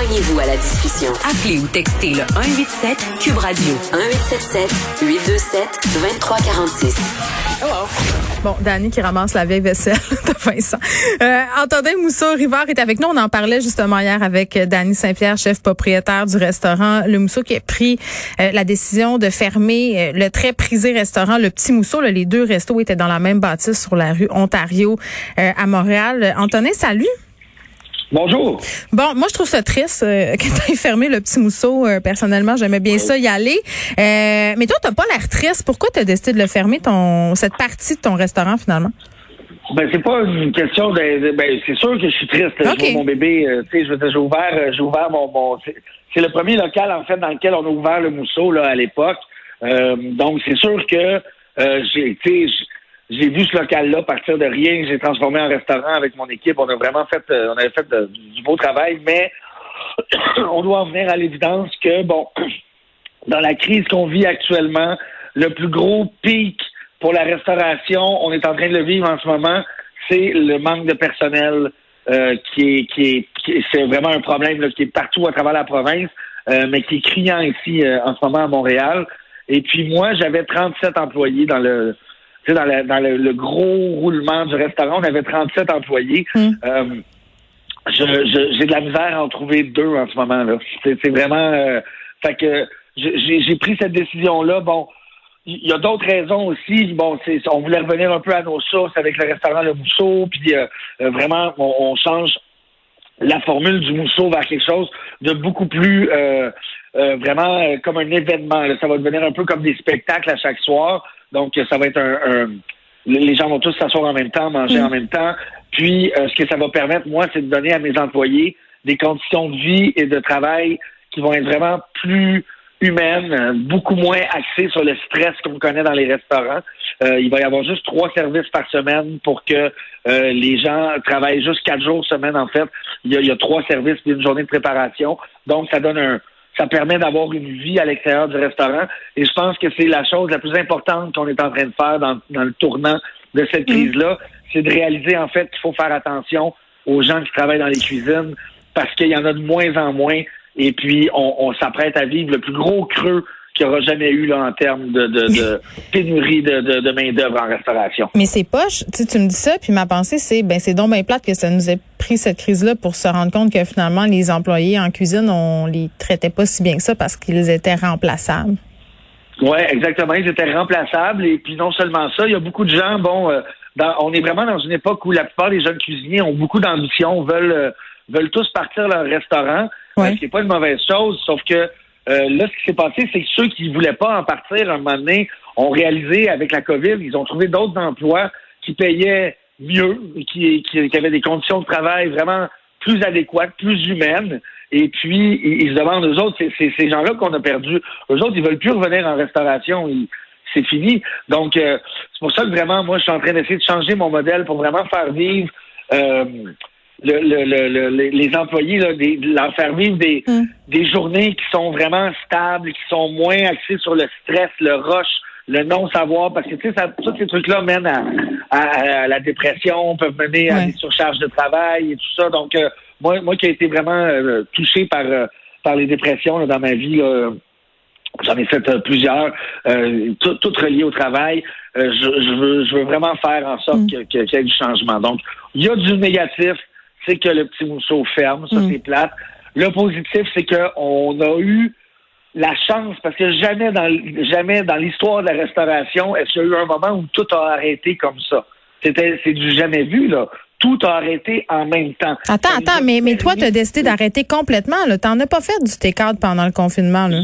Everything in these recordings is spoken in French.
Joignez-vous à la discussion. Appelez ou textez le 187 Cube Radio 1877 827 2346. Bon, Danny qui ramasse la vieille vaisselle de Vincent. Euh, Antonin Mousseau-Rivard est avec nous. On en parlait justement hier avec Danny Saint-Pierre, chef propriétaire du restaurant Le Mousseau, qui a pris euh, la décision de fermer euh, le très prisé restaurant Le Petit Mousseau. les deux restos étaient dans la même bâtisse sur la rue Ontario euh, à Montréal. Antonin, salut. Bonjour. Bon, moi je trouve ça triste euh, que tu aies fermé le petit mousseau. Euh, personnellement, j'aimais bien ça y aller. Euh, mais toi, t'as pas l'air triste. Pourquoi tu as décidé de le fermer, ton cette partie de ton restaurant finalement? Ben c'est pas une question de, ben c'est sûr que je suis triste. Okay. mon bébé, euh, tu sais, j'ai ouvert, j'ai ouvert mon, mon c'est le premier local en fait dans lequel on a ouvert le mousseau là à l'époque. donc c'est sûr que j'ai, tu sais j'ai vu ce local-là partir de rien. J'ai transformé en restaurant avec mon équipe. On a vraiment fait, euh, on avait fait du beau travail, mais on doit en venir à l'évidence que, bon, dans la crise qu'on vit actuellement, le plus gros pic pour la restauration, on est en train de le vivre en ce moment, c'est le manque de personnel euh, qui est, qui est, c'est vraiment un problème qui est partout à travers la province, euh, mais qui est criant ici en ce moment à Montréal. Et puis moi, j'avais 37 employés dans le tu sais, dans, le, gros roulement du restaurant, on avait 37 employés. Hmm. Euh, j'ai de la misère à en trouver deux en ce moment là. C'est vraiment, euh, fait que j'ai pris cette décision là. Bon, il y a d'autres raisons aussi. Bon, on voulait revenir un peu à nos sources avec le restaurant Le Mousseau, puis euh, vraiment, on, change la formule du Mousseau vers quelque chose de beaucoup plus vraiment comme un événement. Ça va devenir un peu comme des spectacles à chaque soir. Donc, ça va être un, les gens vont tous s'asseoir en même temps, manger mm. en même temps. Puis, euh, ce que ça va permettre, moi, c'est de donner à mes employés des conditions de vie et de travail qui vont être vraiment plus humaines, beaucoup moins axées sur le stress qu'on connaît dans les restaurants. Euh, il va y avoir juste trois services par semaine pour que euh, les gens travaillent juste quatre jours semaine, en fait. Il y a, il y a trois services et une journée de préparation. Donc, ça donne un, ça permet d'avoir une vie à l'extérieur du restaurant. Et je pense que c'est la chose la plus importante qu'on est en train de faire dans, le tournant de cette mm. crise-là, c'est de réaliser en fait qu'il faut faire attention aux gens qui travaillent dans les cuisines parce qu'il y en a de moins en moins. Et puis, on s'apprête à vivre le plus gros creux qu'il n'y aura jamais eu là, en termes de, de, pénurie de, de, main-d'œuvre en restauration. Mais c'est poche. Tu, tu me dis ça, puis ma pensée, c'est ben c'est donc bien plate que ça nous ait pris cette crise-là pour se rendre compte que finalement, les employés en cuisine, on les traitait pas si bien que ça parce qu'ils étaient remplaçables. Oui, exactement. Ils étaient remplaçables. Et puis non seulement ça, il y a beaucoup de gens, bon, euh, on est vraiment dans une époque où la plupart des jeunes cuisiniers ont beaucoup d'ambition, veulent, euh, veulent tous partir leur restaurant. Ce qui n'est pas une mauvaise chose, sauf que euh, là, ce qui s'est passé, c'est que ceux qui ne voulaient pas en partir à un moment donné ont réalisé avec la COVID, ils ont trouvé d'autres emplois qui payaient mieux, qui, qui, avaient des conditions de travail vraiment plus adéquates, plus humaines. Et puis, ils, se demandent, eux autres, c'est ces gens-là qu'on a perdus. Eux autres, ils veulent plus revenir en restauration. c'est fini. Donc, euh, c'est pour ça que vraiment, moi, je suis en train d'essayer de changer mon modèle pour vraiment faire vivre euh, le, les employés, là, des, leur faire vivre des, mm. des journées qui sont vraiment stables, qui sont moins axées sur le stress, le rush, le non-savoir, parce que tu sais, tous ces trucs-là mènent à, à, la dépression, peuvent mener à des surcharges de travail et tout ça. Donc, euh, moi, moi qui ai été vraiment euh, touché par, euh, par les dépressions dans ma vie, J'en ai fait plusieurs, toutes reliées au travail. je, je, veux, je veux vraiment faire en sorte mm. qu'il y ait du changement. Donc, il y a du négatif, c'est que le petit mousseau ferme, ça mm. c'est plate. Le positif, c'est qu'on a eu la chance, parce que jamais dans jamais dans l'histoire de la restauration, est-ce qu'il y a eu un moment où tout a arrêté comme ça? C'était c'est du jamais vu, là. Tout a arrêté en même temps. Attends, attends, mais, mais toi, tu as décidé d'arrêter complètement. Tu n'en as pas fait du take pendant le confinement. Là?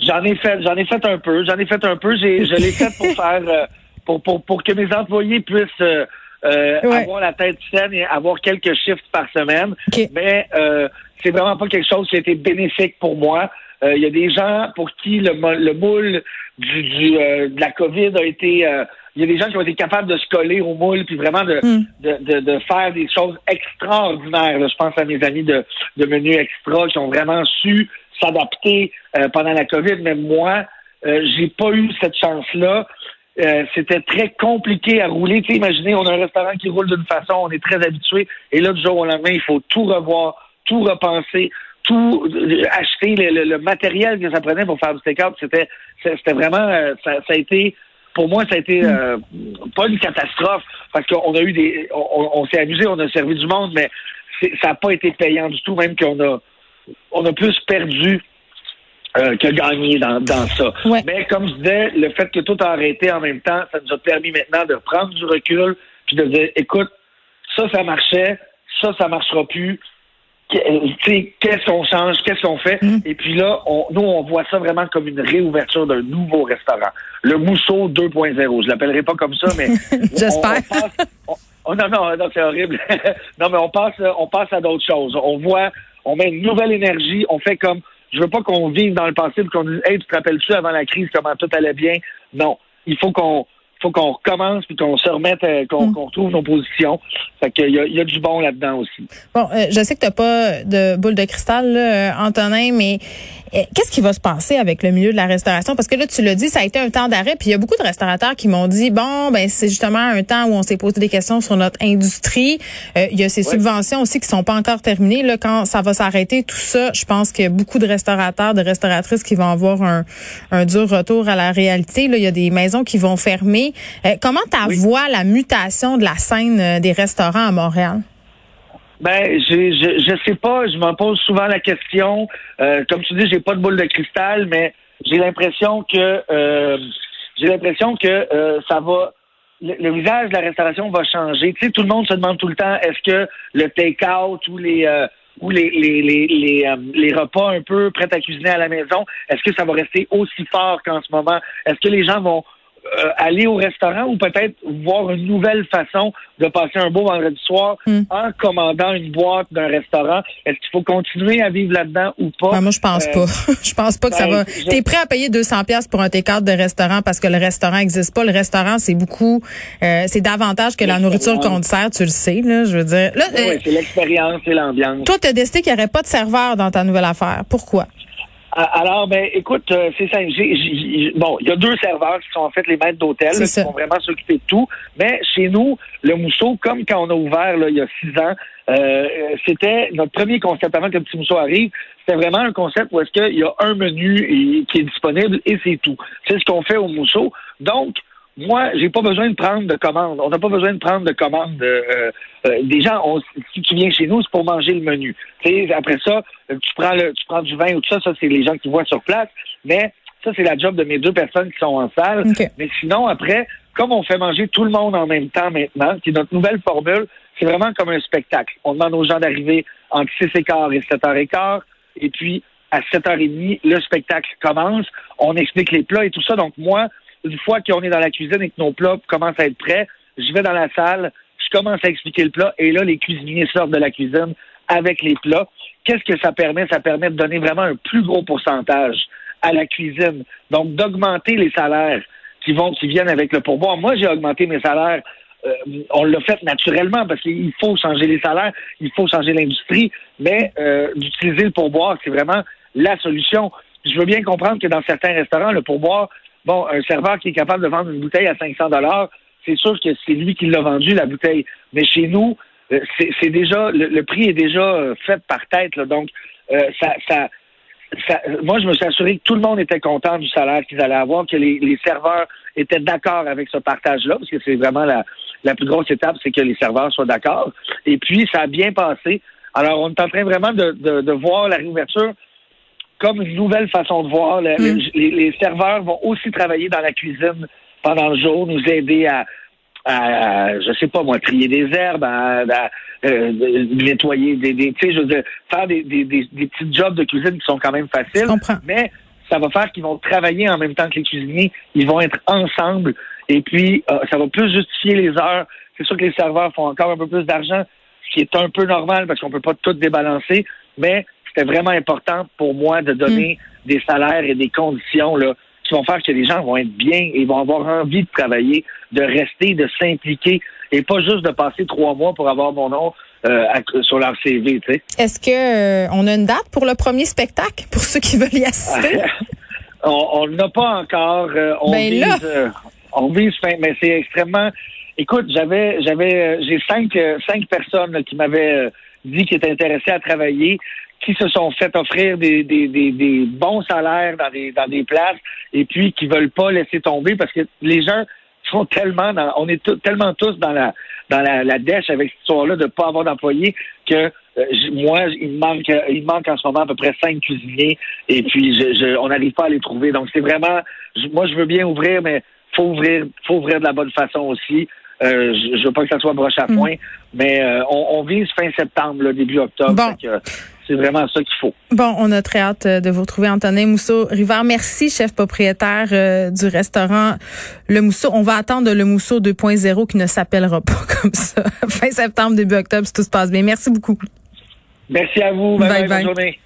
J'en ai fait, j'en ai fait un peu. J'en ai fait un peu. J'ai, je l'ai fait pour faire euh, pour, pour, pour que mes employés puissent euh, euh, avoir la tête saine et avoir quelques shifts par semaine. Mais euh, c'est vraiment pas quelque chose qui a été bénéfique pour moi. Euh, il y a des gens pour qui le, le moule du, du euh, de la COVID a été il y a des gens qui ont été capables de se coller au moule puis vraiment de, hmm. de, de, faire des choses extraordinaires. Je pense à mes amis de, de Menu Extra qui ont vraiment su s'adapter pendant la COVID, mais moi, j'ai pas eu cette chance-là. Euh, c'était très compliqué à rouler. Tu sais, imaginez, on a un restaurant qui roule d'une façon, on est très habitué, et là, du jour au lendemain, il faut tout revoir, tout repenser, tout acheter le, matériel que ça prenait pour faire du take-out. C'était, c'était vraiment, ça, ça, a été, pour moi, ça a été mm. pas une catastrophe parce qu'on a eu des, on, s'est amusé, on a servi du monde, mais ça n'a pas été payant du tout, même qu'on a, on a plus perdu euh, que gagné dans, dans ça. Mais comme je disais, le fait que tout a arrêté en même temps, ça nous a permis maintenant de prendre du recul puis de dire, écoute, ça, ça marchait, ça, ça marchera plus. Euh, qu'est-ce qu'on change, qu'est-ce qu'on fait? Mm. Et puis là, on, nous, on voit ça vraiment comme une réouverture d'un nouveau restaurant. Le Mousseau 2.0. Je l'appellerai pas comme ça, mais. J'espère. Oh, non, non, non, c'est horrible. non, mais on passe, on passe à d'autres choses. On voit, on met une nouvelle énergie, on fait comme je veux pas qu'on vive dans le passé et qu'on dise Hey, tu te rappelles-tu avant la crise comment tout allait bien? Non. Il faut qu'on faut qu'on recommence puis qu'on se remette, euh, qu'on mm. retrouve nos positions. Fait qu'il y a, y a du bon là-dedans aussi. Bon, euh, je sais que tu n'as pas de boule de cristal, là, euh, Antonin, mais qu'est-ce qui va se passer avec le milieu de la restauration? Parce que là, tu l'as dit, ça a été un temps d'arrêt, puis il y a beaucoup de restaurateurs qui m'ont dit, bon, ben c'est justement un temps où on s'est posé des questions sur notre industrie. il y a ces subventions aussi qui sont pas encore terminées. Là, quand ça va s'arrêter, tout ça, je pense qu'il y a beaucoup de restaurateurs, de restauratrices qui vont avoir un, un dur retour à la réalité. Là, il y a des maisons qui vont fermer. Euh, comment tu vois la mutation de la scène euh, des restaurants à Montréal? Ben, je, je sais pas. Je m'en pose souvent la question. Euh, comme tu dis, j'ai pas de boule de cristal, mais j'ai l'impression que j'ai l'impression que ça va. Le, visage de la restauration va changer. Tu sais, tout le monde se demande tout le temps est-ce que le take-out ou les ou les les, les, les repas un peu prêts à cuisiner à la maison, est-ce que ça va rester aussi fort qu'en ce moment? Est-ce que les gens vont euh, aller au restaurant ou peut-être voir une nouvelle façon de passer un beau vendredi soir hmm. en commandant une boîte d'un restaurant. Est-ce qu'il faut continuer à vivre là-dedans ou pas? Ben, moi, je pense pas. Euh, je pense pas que ça ben, va. Tu es prêt à payer 200 pièces pour un T4 de restaurant parce que le restaurant n'existe pas? Le restaurant, c'est beaucoup, euh, c'est davantage que la nourriture qu'on te sert, tu le sais, là, je veux dire. oui, c'est l'expérience et l'ambiance. Toi, tu as décidé qu'il n'y aurait pas de serveur dans ta nouvelle affaire. Pourquoi? Ah, alors, ben, écoute, euh, c'est simple. bon, il y a deux serveurs qui sont en fait les maîtres d'hôtel, qui vont vraiment s'occuper de tout. Mais chez nous, le Mousseau, comme quand on a ouvert là, il y a six ans, euh, c'était notre premier concept avant que le petit Mousseau arrive. C'était vraiment un concept où est-ce qu'il y a un menu qui est disponible et c'est tout. C'est ce qu'on fait au Mousseau. Donc, moi, j'ai pas besoin de prendre de commandes. On n'a pas besoin de prendre de commandes. Euh, euh, des gens, on, si tu viens chez nous, c'est pour manger le menu. après ça, tu prends le, tu prends du vin ou tout ça, ça c'est les gens qui voient sur place. Mais ça, c'est la job de mes deux personnes qui sont en salle. Mais sinon, après, comme on fait manger tout le monde en même temps maintenant, qui notre nouvelle formule, c'est vraiment comme un spectacle. On demande aux gens d'arriver entre 6 et quart et 7 h et quart. Et puis, à 7h30, le spectacle commence. On explique les plats et tout ça. Donc, moi, une fois qu'on est dans la cuisine et que nos plats commencent à être prêts, je vais dans la salle, je commence à expliquer le plat et là, les cuisiniers sortent de la cuisine avec les plats. Qu'est-ce que ça permet? Ça permet de donner vraiment un plus gros pourcentage à la cuisine. Donc, d'augmenter les salaires qui vont, qui viennent avec le pourboire. Moi, j'ai augmenté mes salaires. Euh, on l'a fait naturellement parce qu'il faut changer les salaires, il faut changer l'industrie, mais euh, d'utiliser le pourboire, c'est vraiment la solution. Je veux bien comprendre que dans certains restaurants, le pourboire, bon, un serveur qui est capable de vendre une bouteille à 500 dollars, c'est sûr que c'est lui qui l'a vendu, la bouteille. Mais chez nous, euh, c'est déjà, le, prix est déjà euh, fait par tête. donc, euh, ça, ça, moi, je me suis assuré que tout le monde était content du salaire qu'ils allaient avoir, que les, serveurs étaient d'accord avec ce partage-là, parce que c'est vraiment la, la plus grosse étape, c'est que les serveurs soient d'accord. Et puis, ça a bien passé. Alors, on est en train vraiment de, de voir la réouverture comme une nouvelle façon de voir. Mm. les, serveurs vont aussi travailler dans la cuisine pendant le jour, nous aider à, à, je sais pas moi, trier des herbes, à, euh, nettoyer des, des tu sais, je veux dire, faire des, des, des, petits jobs de cuisine qui sont quand même faciles. Mais ça va faire qu'ils vont travailler en même temps que les cuisiniers. Ils vont être ensemble. Et puis, euh, ça va plus justifier les heures. C'est sûr que les serveurs font encore un peu plus d'argent, ce qui est un peu normal parce qu'on peut pas tout débalancer. Mais c'était vraiment important pour moi de donner mm. des salaires et des conditions là, qui vont faire que les gens vont être bien et vont avoir envie de travailler, de rester, de s'impliquer et pas juste de passer trois mois pour avoir mon nom euh, sur leur CV. Tu sais. Est-ce que euh, on a une date pour le premier spectacle pour ceux qui veulent y assister? on n'a pas encore. Euh, on, ben vise, on vise mais c'est extrêmement. Écoute, j'avais j'avais j'ai cinq cinq personnes qui m'avaient dit qu'ils étaient intéressés à travailler qui se sont fait offrir des, des, des, bons salaires dans des, dans des places et puis qui veulent pas laisser tomber parce que les gens sont tellement dans, on est tellement tous dans la dans la, la dèche avec cette histoire-là de pas avoir d'employés que euh, moi, il manque il manque en ce moment à peu près cinq cuisiniers et puis je, on n'arrive pas à les trouver. Donc c'est vraiment moi je veux bien ouvrir, mais faut ouvrir faut ouvrir de la bonne façon aussi. Euh, je, je veux pas que ça soit broche à mm. point, mais euh, on, on, vise fin septembre, début octobre. c'est vraiment ça qu'il faut. Bon, on a très hâte euh, de vous retrouver, Antonin Mousseau-Rivard. Merci, chef propriétaire du restaurant Le Mousseau. On va attendre le Mousseau 2.0 qui ne s'appellera pas comme ça. fin septembre, début octobre, si tout se passe bien. Merci beaucoup. Merci à vous. bye. bye. Bonne journée.